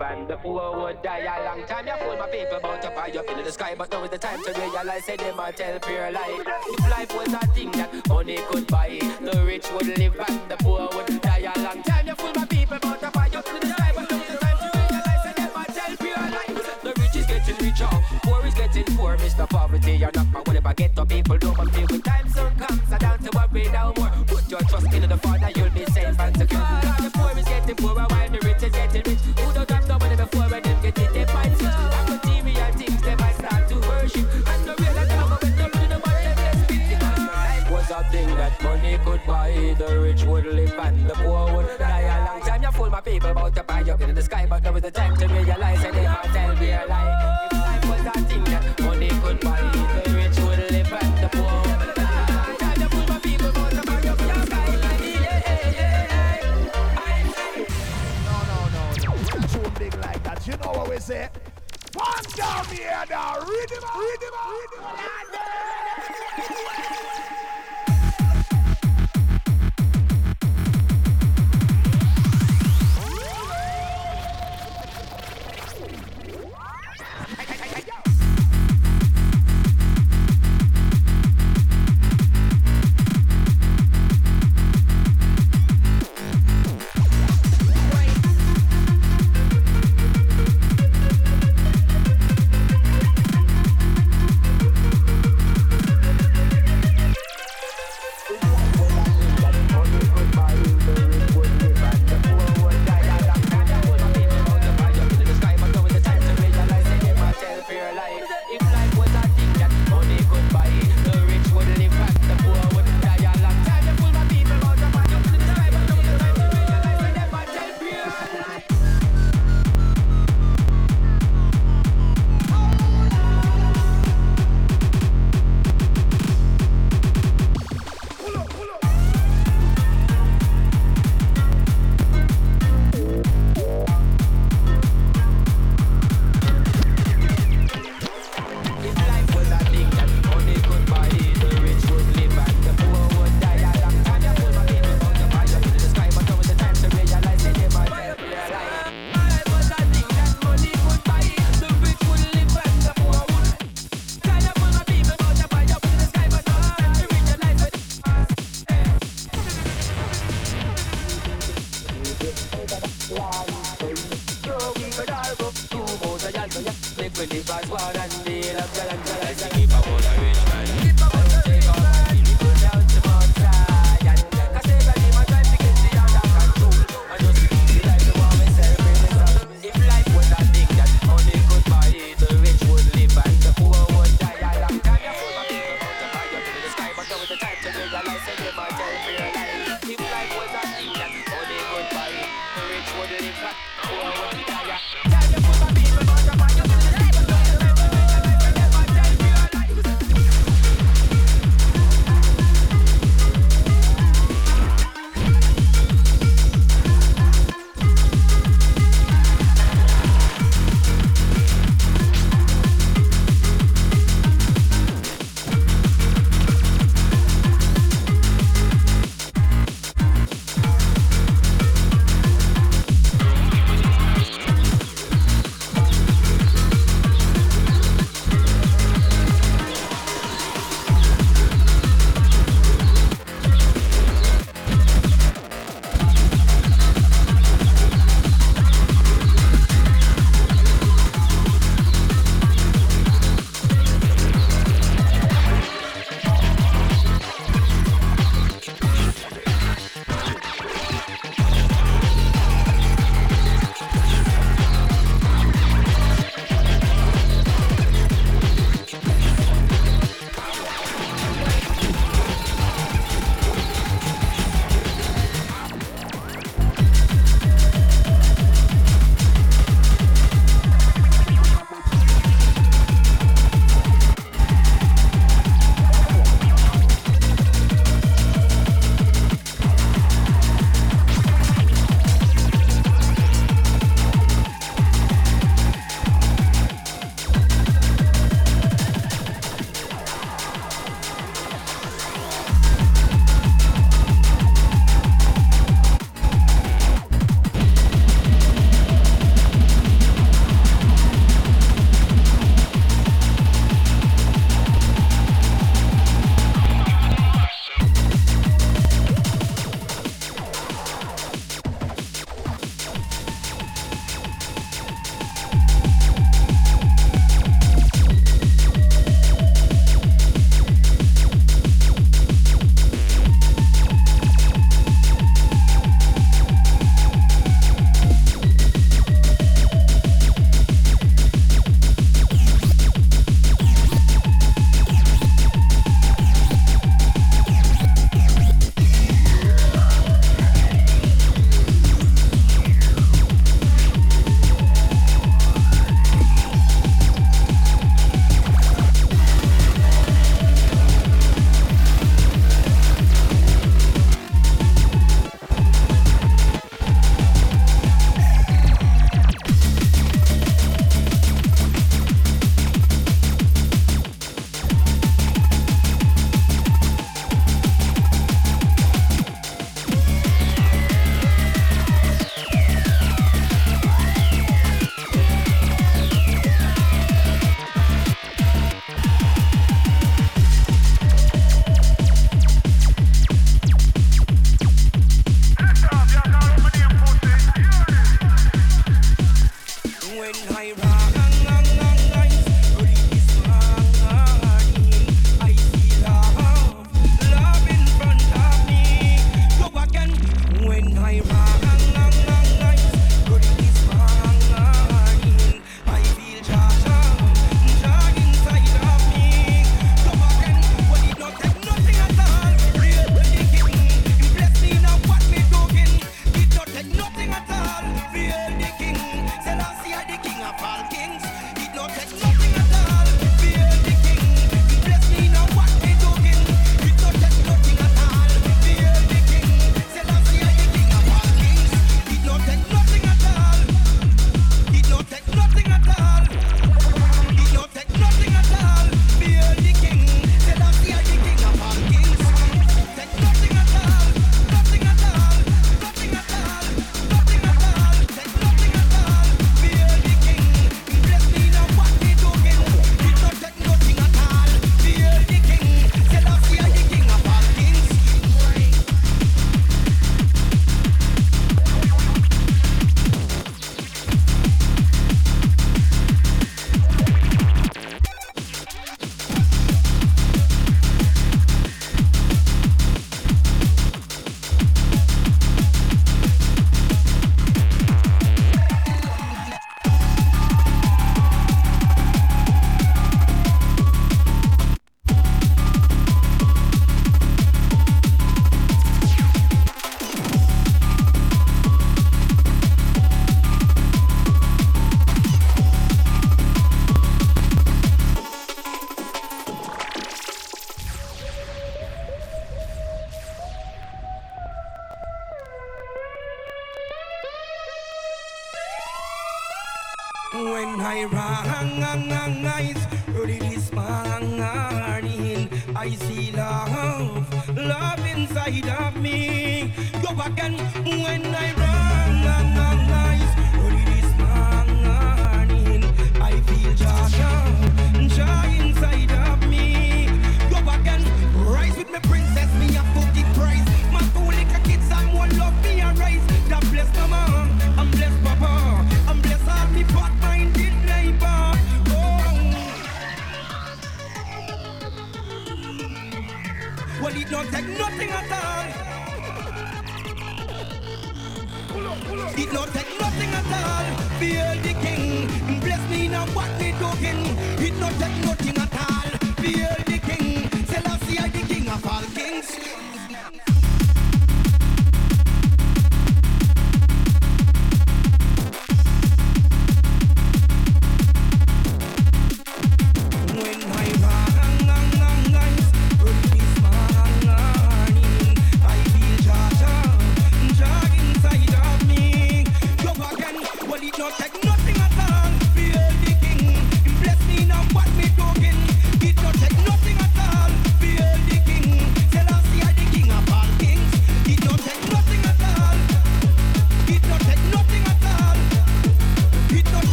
realize would die a long time. You fold my paper, bout to find you're filling the sky. But now is the time to realise. They must tell pure lie. If life was a thing that money could The rich would live and the poor would die. A long time you fool my people about to buy up in the sky, but there was the time to realize that they can't tell me a lie. If life was a thing that money could buy, the rich would live and the poor would die. The big like that. You know what we say? One down here now. Him, read him.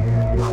Yeah.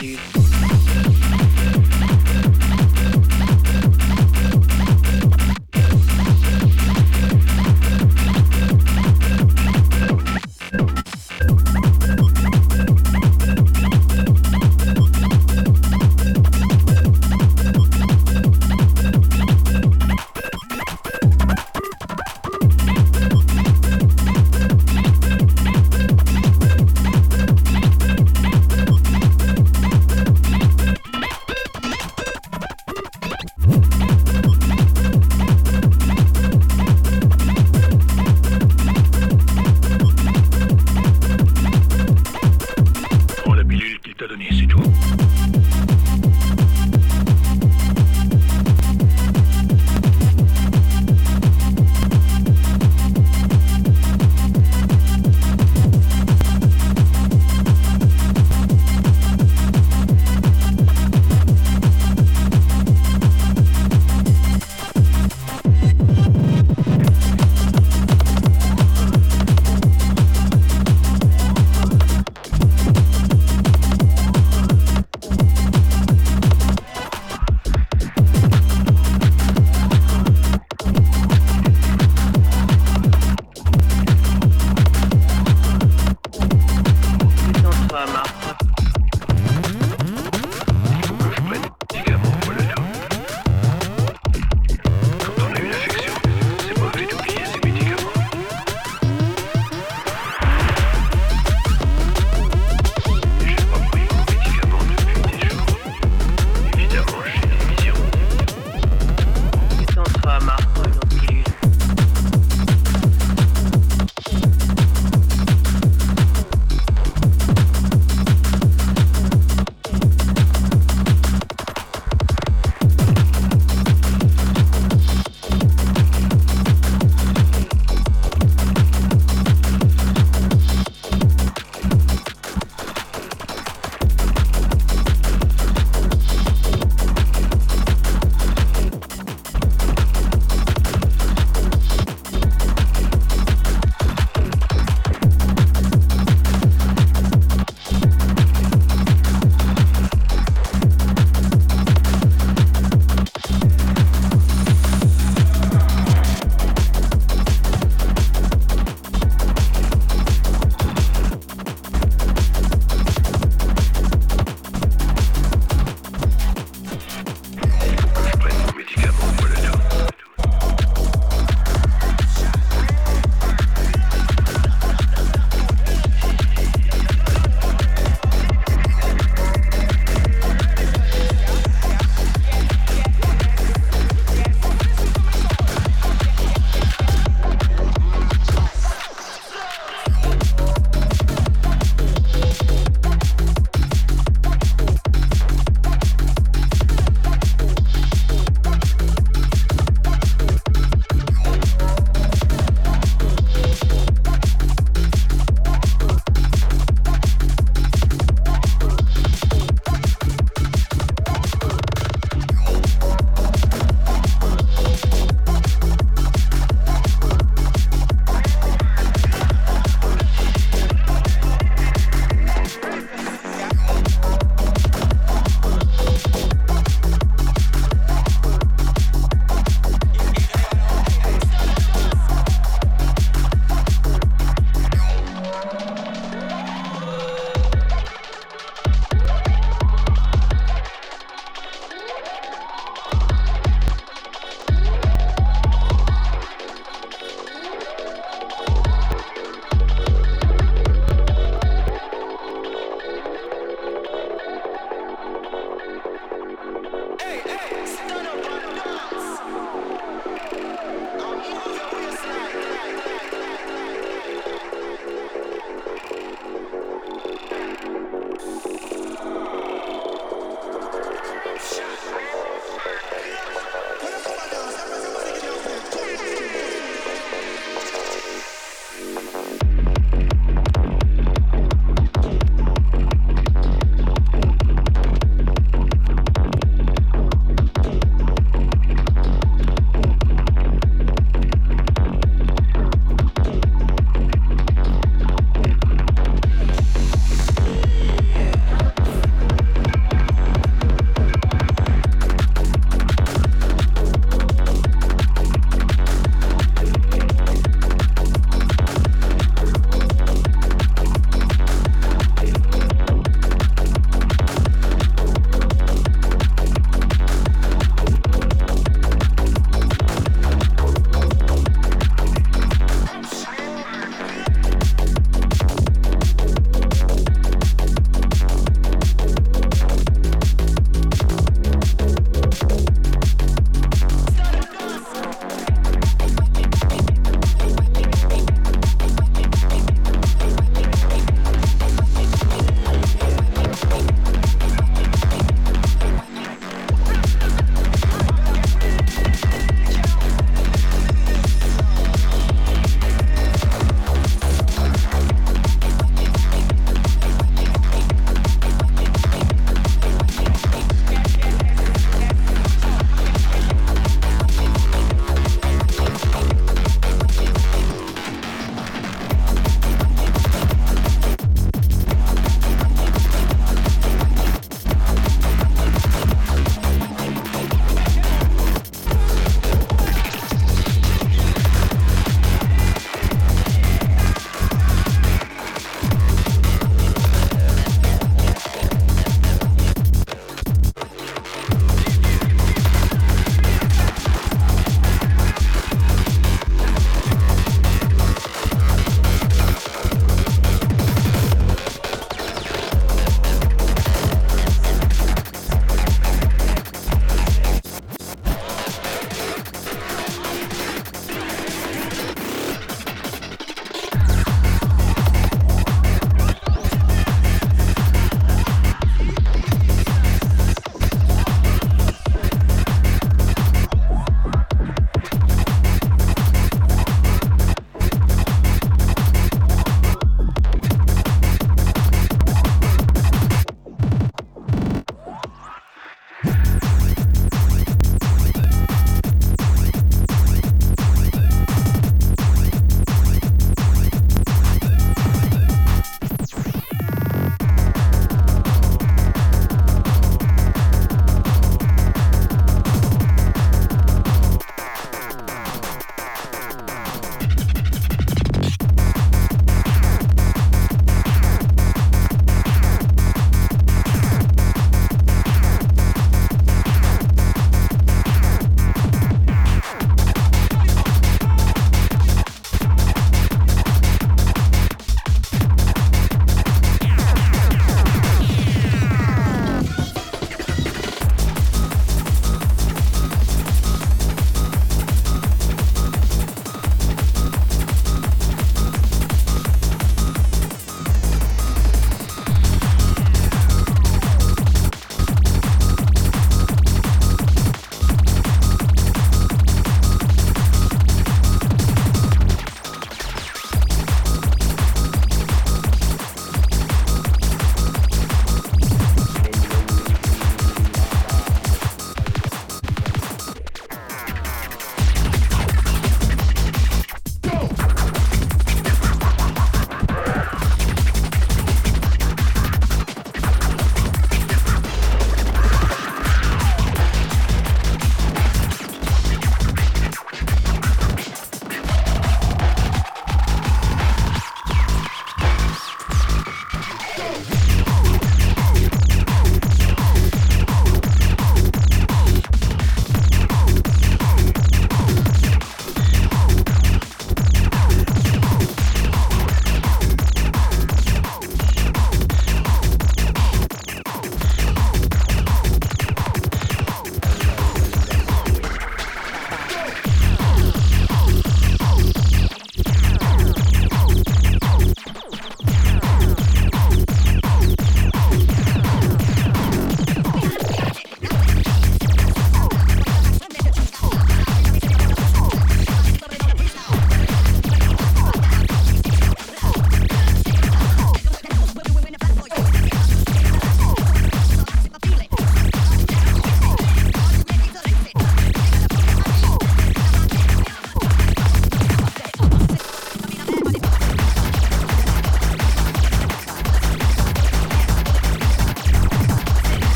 Toi